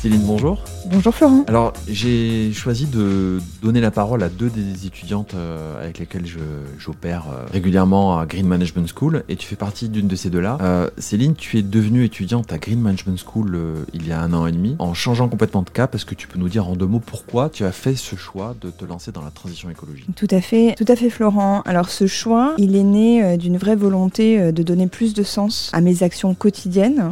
Céline, bonjour. Bonjour Florent. Alors, j'ai choisi de donner la parole à deux des étudiantes euh, avec lesquelles j'opère euh, régulièrement à Green Management School, et tu fais partie d'une de ces deux-là. Euh, Céline, tu es devenue étudiante à Green Management School il y a un an et demi, en changeant complètement de cap. Est-ce que tu peux nous dire en deux mots pourquoi tu as fait ce choix de te lancer dans la transition écologique? Tout à fait, tout à fait Florent. Alors, ce choix, il est né d'une vraie volonté de donner plus de sens à mes actions quotidiennes.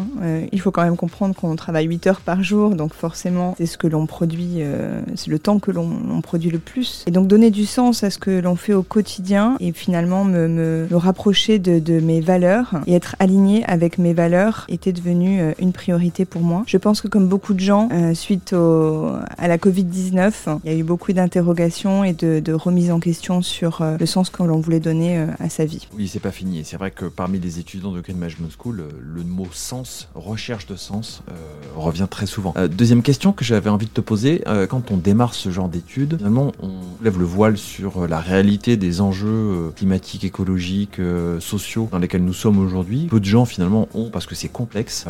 il faut quand même comprendre qu'on travaille 8 heures par jour, donc forcément, ce que l'on produit, euh, c'est le temps que l'on produit le plus. Et donc donner du sens à ce que l'on fait au quotidien et finalement me, rapprocher de, mes valeurs et être aligné avec mes valeurs était devenu euh, une priorité pour moi. Je pense que comme beaucoup de gens, euh, suite à la Covid-19, il y a eu beaucoup d'interrogations et de, de remises en question sur le sens que l'on voulait donner à sa vie. Oui, c'est pas fini. C'est vrai que parmi les étudiants de Green Management School, le mot sens, recherche de sens, revient très souvent. Deuxième question que j'avais envie de te poser, euh, quand on démarre ce genre d'études, finalement, on lève le voile sur euh, la réalité des enjeux euh, climatiques, écologiques, sociaux dans lesquels nous sommes aujourd'hui. Peu de gens finalement ont, parce que c'est complexe,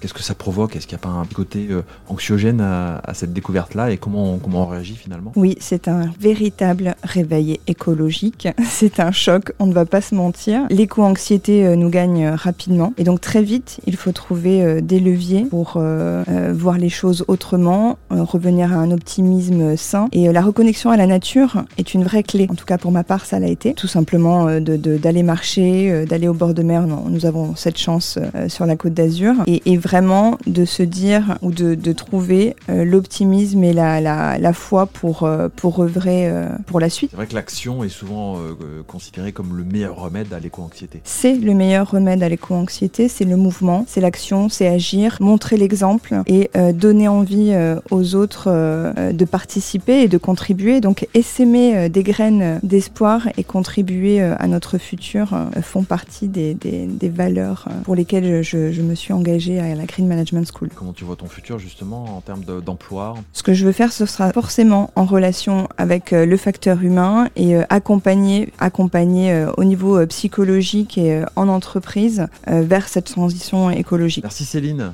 qu'est-ce que ça provoque? Est-ce qu'il n'y a pas un côté anxiogène à, cette découverte-là? Et comment on, comment on réagit finalement? Oui, c'est un véritable réveil écologique. C'est un choc, on ne va pas se mentir. L'éco-anxiété nous gagne rapidement et donc très vite, il faut trouver des leviers pour voir les choses autrement, euh, revenir à un optimisme sain. Et euh, la reconnexion à la nature est une vraie clé. En tout cas, pour ma part, ça l'a été. Tout simplement euh, d'aller marcher, d'aller au bord de mer. nous avons cette chance sur la côte d'Azur. Et, vraiment de se dire ou de, de trouver l'optimisme et la, la, la, foi pour, pour œuvrer pour la suite. C'est vrai que l'action est souvent considérée comme le meilleur remède à l'éco-anxiété. C'est le meilleur remède à l'éco-anxiété, c'est le mouvement, c'est l'action, c'est agir, montrer l'exemple et donner envie aux autres euh, de participer et de contribuer. Donc essaimer euh, des graines d'espoir et contribuer euh, à notre futur font partie des, des, valeurs pour lesquelles je, je, me suis engagée à la Green Management School. Comment tu vois ton futur justement en termes d'emploi? Ce que je veux faire, ce sera forcément en relation avec le facteur humain et accompagner, accompagner au niveau psychologique et en entreprise vers cette transition écologique. Merci Céline.